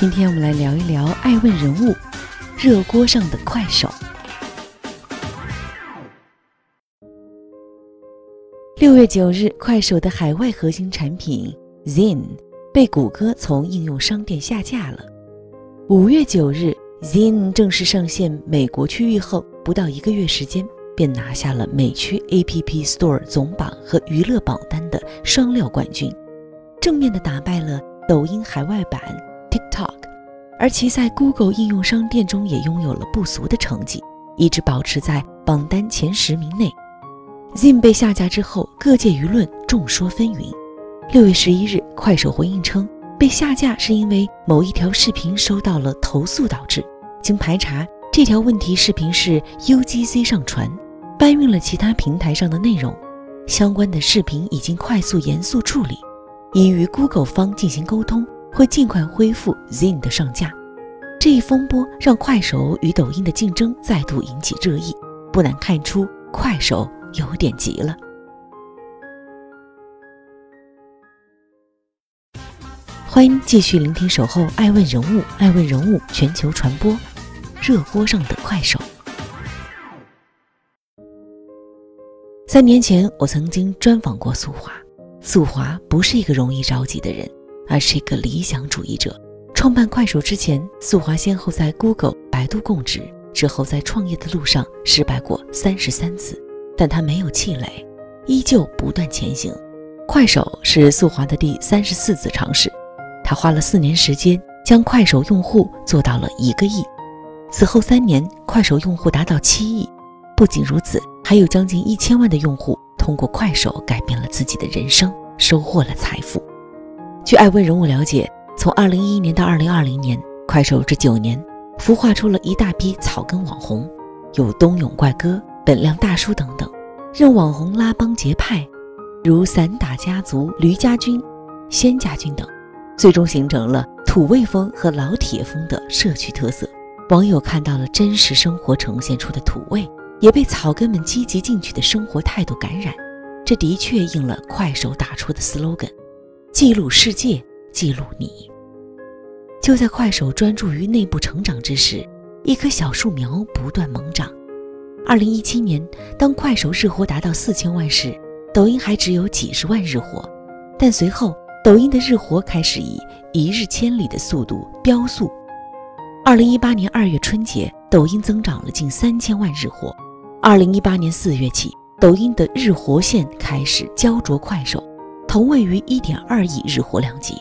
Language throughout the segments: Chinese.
今天我们来聊一聊爱问人物热锅上的快手。六月九日，快手的海外核心产品 Zine 被谷歌从应用商店下架了。五月九日，Zine 正式上线美国区域后，不到一个月时间便拿下了美区 App Store 总榜和娱乐榜单的双料冠军。正面的打败了抖音海外版 TikTok，而其在 Google 应用商店中也拥有了不俗的成绩，一直保持在榜单前十名内。ZIN 被下架之后，各界舆论众说纷纭。六月十一日，快手回应称，被下架是因为某一条视频收到了投诉导致。经排查，这条问题视频是 UGC 上传，搬运了其他平台上的内容，相关的视频已经快速严肃处理。已与 Google 方进行沟通，会尽快恢复 Zin 的上架。这一风波让快手与抖音的竞争再度引起热议，不难看出快手有点急了。欢迎继续聆听《守候爱问人物》，爱问人物全球传播，热锅上的快手。三年前，我曾经专访过苏华。素华不是一个容易着急的人，而是一个理想主义者。创办快手之前，素华先后在 Google、百度供职，之后在创业的路上失败过三十三次，但他没有气馁，依旧不断前行。快手是素华的第三十四次尝试，他花了四年时间将快手用户做到了一个亿。此后三年，快手用户达到七亿。不仅如此，还有将近一千万的用户。通过快手改变了自己的人生，收获了财富。据爱问人物了解，从二零一一年到二零二零年，快手这九年孵化出了一大批草根网红，有冬泳怪哥、本亮大叔等等，任网红拉帮结派，如散打家族、驴家军、仙家军等，最终形成了土味风和老铁风的社区特色。网友看到了真实生活呈现出的土味。也被草根们积极进取的生活态度感染，这的确应了快手打出的 slogan：记录世界，记录你。就在快手专注于内部成长之时，一棵小树苗不断猛长。二零一七年，当快手日活达到四千万时，抖音还只有几十万日活，但随后抖音的日活开始以一日千里的速度飙速。二零一八年二月春节，抖音增长了近三千万日活。二零一八年四月起，抖音的日活线开始焦灼快手，同位于一点二亿日活量级。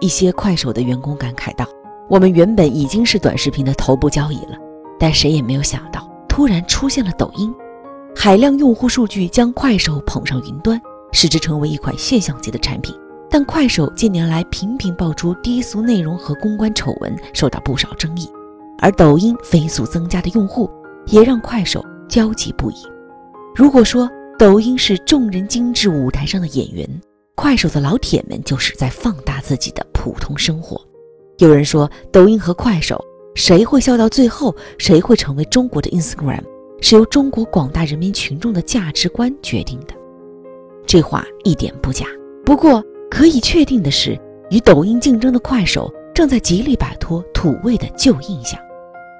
一些快手的员工感慨道：“我们原本已经是短视频的头部交易了，但谁也没有想到，突然出现了抖音，海量用户数据将快手捧上云端，使之成为一款现象级的产品。但快手近年来频频爆出低俗内容和公关丑闻，受到不少争议，而抖音飞速增加的用户，也让快手。”焦急不已。如果说抖音是众人精致舞台上的演员，快手的老铁们就是在放大自己的普通生活。有人说，抖音和快手谁会笑到最后，谁会成为中国的 Instagram，是由中国广大人民群众的价值观决定的。这话一点不假。不过可以确定的是，与抖音竞争的快手正在极力摆脱土味的旧印象。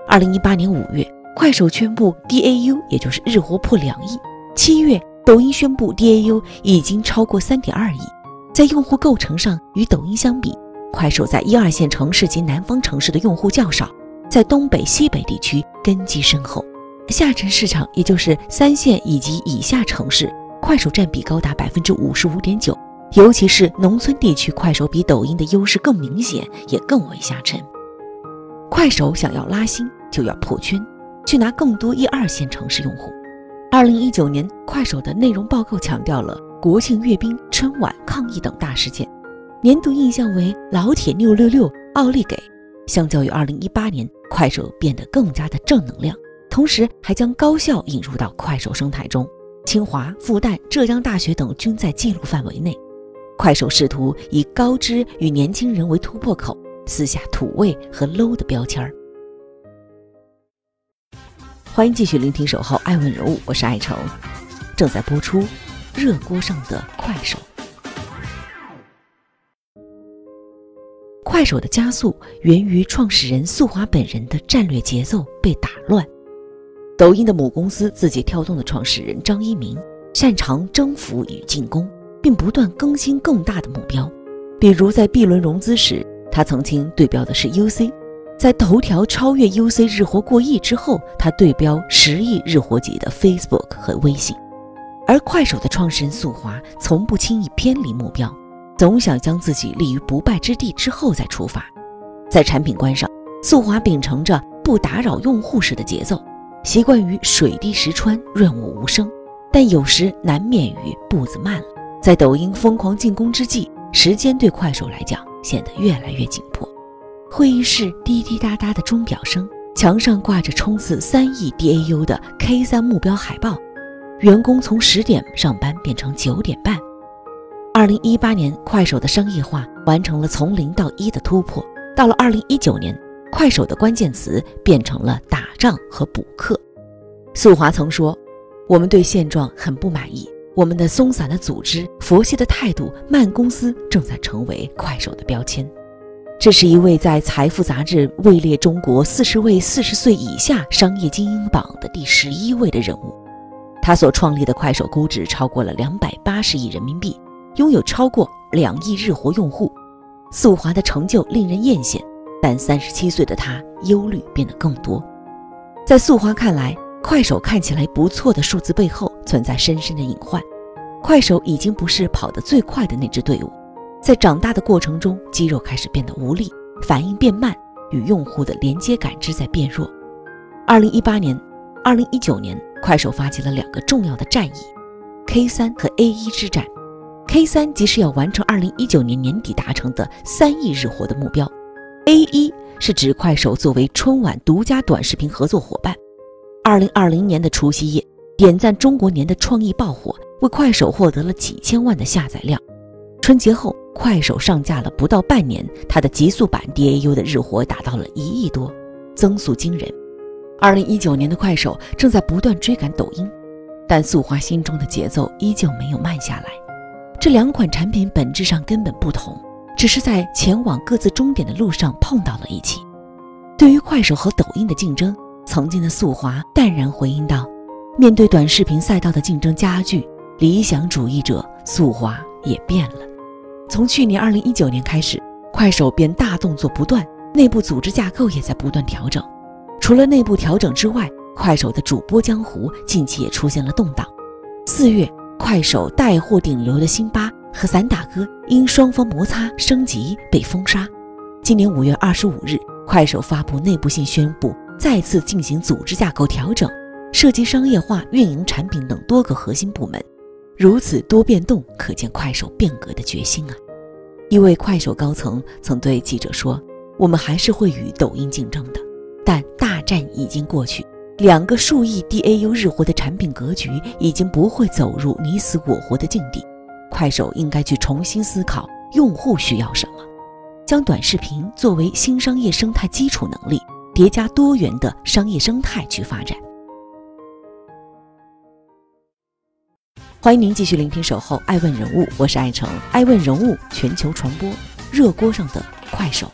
二零一八年五月。快手宣布 DAU，也就是日活破两亿。七月，抖音宣布 DAU 已经超过三点二亿。在用户构成上，与抖音相比，快手在一二线城市及南方城市的用户较少，在东北、西北地区根基深厚。下沉市场，也就是三线以及以下城市，快手占比高达百分之五十五点九。尤其是农村地区，快手比抖音的优势更明显，也更为下沉。快手想要拉新，就要破圈。去拿更多一二线城市用户。二零一九年，快手的内容报告强调了国庆阅兵、春晚抗疫等大事件，年度印象为老铁六六六、奥利给。相较于2018年，快手变得更加的正能量，同时还将高校引入到快手生态中，清华、复旦、浙江大学等均在记录范围内。快手试图以高知与年轻人为突破口，撕下土味和 low 的标签儿。欢迎继续聆听《守候爱问人物》，我是爱成，正在播出《热锅上的快手》。快手的加速源于创始人速滑本人的战略节奏被打乱。抖音的母公司字节跳动的创始人张一鸣擅长征服与进攻，并不断更新更大的目标。比如在 B 轮融资时，他曾经对标的是 UC。在头条超越 UC 日活过亿之后，他对标十亿日活级的 Facebook 和微信，而快手的创始人宿华从不轻易偏离目标，总想将自己立于不败之地之后再出发。在产品观上，宿华秉承着不打扰用户时的节奏，习惯于水滴石穿、润物无声，但有时难免于步子慢了。在抖音疯狂进攻之际，时间对快手来讲显得越来越紧迫。会议室滴滴答答的钟表声，墙上挂着冲刺三亿 DAU 的 K 三目标海报，员工从十点上班变成九点半。二零一八年，快手的商业化完成了从零到一的突破。到了二零一九年，快手的关键词变成了打仗和补课。素华曾说：“我们对现状很不满意，我们的松散的组织、佛系的态度、慢公司正在成为快手的标签。”这是一位在《财富》杂志位列中国四十位四十岁以下商业精英榜的第十一位的人物。他所创立的快手估值超过了两百八十亿人民币，拥有超过两亿日活用户。速滑的成就令人艳羡，但三十七岁的他忧虑变得更多。在速滑看来，快手看起来不错的数字背后存在深深的隐患。快手已经不是跑得最快的那支队伍。在长大的过程中，肌肉开始变得无力，反应变慢，与用户的连接感知在变弱。二零一八年、二零一九年，快手发起了两个重要的战役：K 三和 A 一之战。K 三即是要完成二零一九年年底达成的三亿日活的目标，A 一是指快手作为春晚独家短视频合作伙伴。二零二零年的除夕夜，点赞中国年的创意爆火，为快手获得了几千万的下载量。春节后。快手上架了不到半年，它的极速版 DAU 的日活达到了一亿多，增速惊人。二零一九年的快手正在不断追赶抖音，但速滑心中的节奏依旧没有慢下来。这两款产品本质上根本不同，只是在前往各自终点的路上碰到了一起。对于快手和抖音的竞争，曾经的速滑淡然回应道：“面对短视频赛道的竞争加剧，理想主义者速滑也变了。”从去年二零一九年开始，快手便大动作不断，内部组织架构也在不断调整。除了内部调整之外，快手的主播江湖近期也出现了动荡。四月，快手带货顶流的辛巴和散打哥因双方摩擦升级被封杀。今年五月二十五日，快手发布内部信宣布再次进行组织架构调整，涉及商业化、运营、产品等多个核心部门。如此多变动，可见快手变革的决心啊！一位快手高层曾对记者说：“我们还是会与抖音竞争的，但大战已经过去。两个数亿 DAU 日活的产品格局已经不会走入你死我活的境地。快手应该去重新思考用户需要什么，将短视频作为新商业生态基础能力，叠加多元的商业生态去发展。”欢迎您继续聆听《守候爱问人物》，我是爱成，爱问人物全球传播热锅上的快手。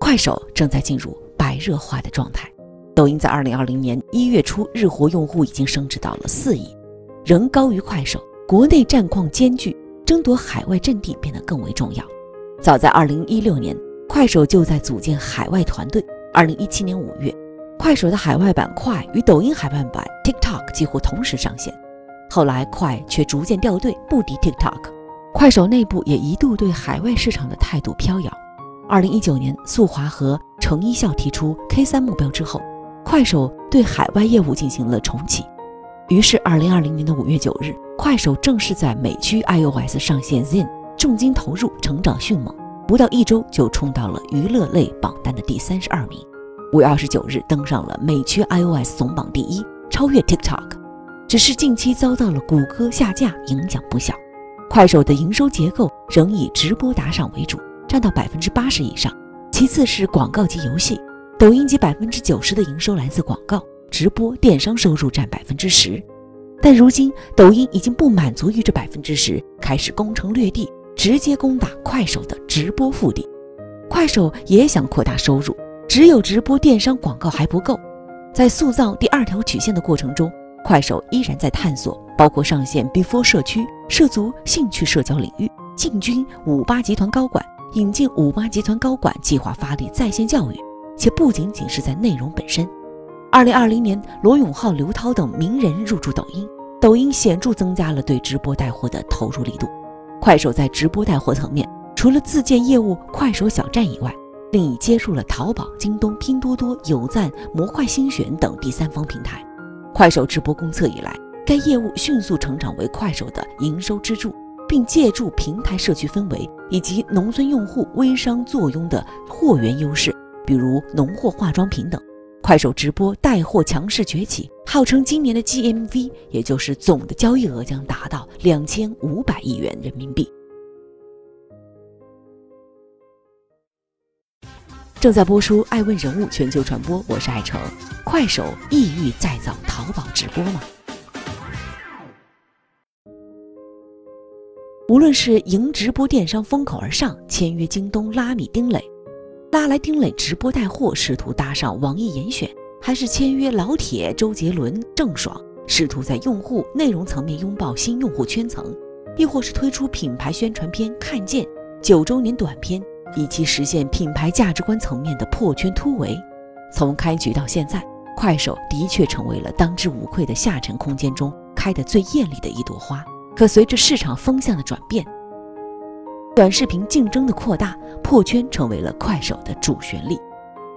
快手正在进入白热化的状态。抖音在二零二零年一月初日活用户已经升值到了四亿，仍高于快手。国内战况艰巨，争夺海外阵地变得更为重要。早在二零一六年，快手就在组建海外团队。二零一七年五月。快手的海外版快与抖音海外版 TikTok 几乎同时上线，后来快却逐渐掉队，不敌 TikTok。快手内部也一度对海外市场的态度飘摇。二零一九年，速滑和程一笑提出 K 三目标之后，快手对海外业务进行了重启。于是，二零二零年的五月九日，快手正式在美区 iOS 上线 Zen，重金投入，成长迅猛。不到一周就冲到了娱乐类榜单的第三十二名。五月二十九日登上了美区 iOS 总榜第一，超越 TikTok。只是近期遭到了谷歌下架，影响不小。快手的营收结构仍以直播打赏为主，占到百分之八十以上，其次是广告及游戏。抖音及百分之九十的营收来自广告、直播、电商收入占百分之十。但如今，抖音已经不满足于这百分之十，开始攻城略地，直接攻打快手的直播腹地。快手也想扩大收入，只有直播、电商、广告还不够。在塑造第二条曲线的过程中，快手依然在探索，包括上线 Before 社区，涉足兴趣社交领域，进军五八集团高管，引进五八集团高管，计划发力在线教育，且不仅仅是在内容本身。二零二零年，罗永浩、刘涛等名人入驻抖音，抖音显著增加了对直播带货的投入力度。快手在直播带货层面，除了自建业务快手小站以外，并已接入了淘宝、京东、拼多多、有赞、模块新选等第三方平台。快手直播公测以来，该业务迅速成长为快手的营收支柱，并借助平台社区氛围以及农村用户微商坐拥的货源优势，比如农货化妆品等。快手直播带货强势崛起，号称今年的 GMV，也就是总的交易额将达到两千五百亿元人民币。正在播出《爱问人物全球传播》，我是爱成。快手意欲再造淘宝直播吗？无论是迎直播电商风口而上，签约京东、拉米、丁磊。拉来丁磊直播带货，试图搭上网易严选，还是签约老铁周杰伦、郑爽，试图在用户内容层面拥抱新用户圈层，亦或是推出品牌宣传片《看见》九周年短片，以及实现品牌价值观层面的破圈突围。从开局到现在，快手的确成为了当之无愧的下沉空间中开得最艳丽的一朵花。可随着市场风向的转变，短视频竞争的扩大，破圈成为了快手的主旋律。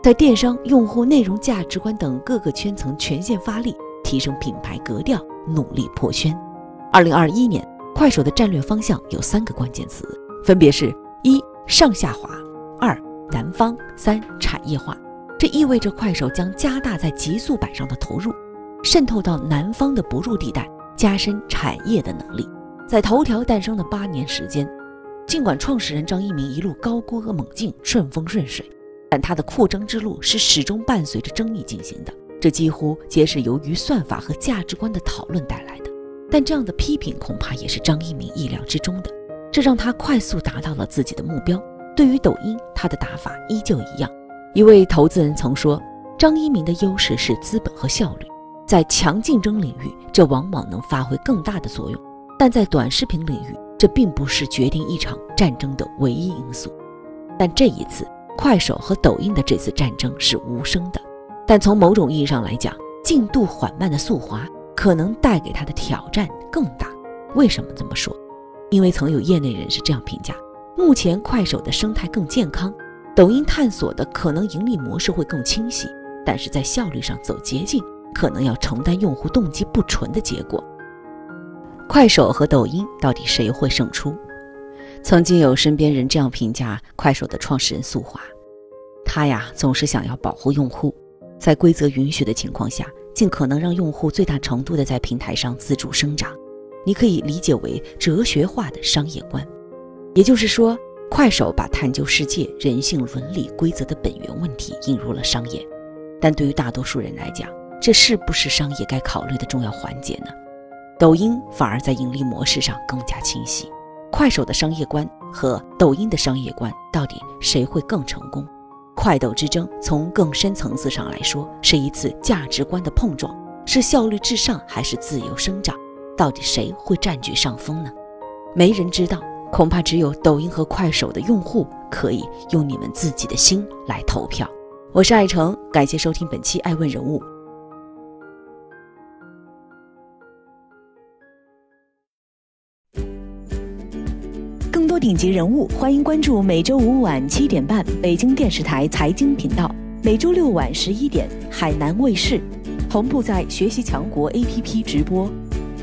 在电商、用户内容价值观等各个圈层全线发力，提升品牌格调，努力破圈。二零二一年，快手的战略方向有三个关键词，分别是：一、上下滑；二、南方；三、产业化。这意味着快手将加大在极速版上的投入，渗透到南方的不入地带，加深产业的能力。在头条诞生的八年时间。尽管创始人张一鸣一路高歌猛进、顺风顺水，但他的扩张之路是始终伴随着争议进行的。这几乎皆是由于算法和价值观的讨论带来的。但这样的批评恐怕也是张一鸣意料之中的，这让他快速达到了自己的目标。对于抖音，他的打法依旧一样。一位投资人曾说：“张一鸣的优势是资本和效率，在强竞争领域，这往往能发挥更大的作用；但在短视频领域，这并不是决定一场战争的唯一因素，但这一次快手和抖音的这次战争是无声的。但从某种意义上来讲，进度缓慢的速滑可能带给他的挑战更大。为什么这么说？因为曾有业内人士这样评价：目前快手的生态更健康，抖音探索的可能盈利模式会更清晰，但是在效率上走捷径，可能要承担用户动机不纯的结果。快手和抖音到底谁会胜出？曾经有身边人这样评价快手的创始人苏华：“他呀，总是想要保护用户，在规则允许的情况下，尽可能让用户最大程度的在平台上自主生长。你可以理解为哲学化的商业观，也就是说，快手把探究世界、人性、伦理、规则的本源问题引入了商业。但对于大多数人来讲，这是不是商业该考虑的重要环节呢？”抖音反而在盈利模式上更加清晰，快手的商业观和抖音的商业观到底谁会更成功？快抖之争从更深层次上来说是一次价值观的碰撞，是效率至上还是自由生长？到底谁会占据上风呢？没人知道，恐怕只有抖音和快手的用户可以用你们自己的心来投票。我是爱成，感谢收听本期《爱问人物》。更多顶级人物，欢迎关注每周五晚七点半北京电视台财经频道，每周六晚十一点海南卫视，同步在学习强国 APP 直播。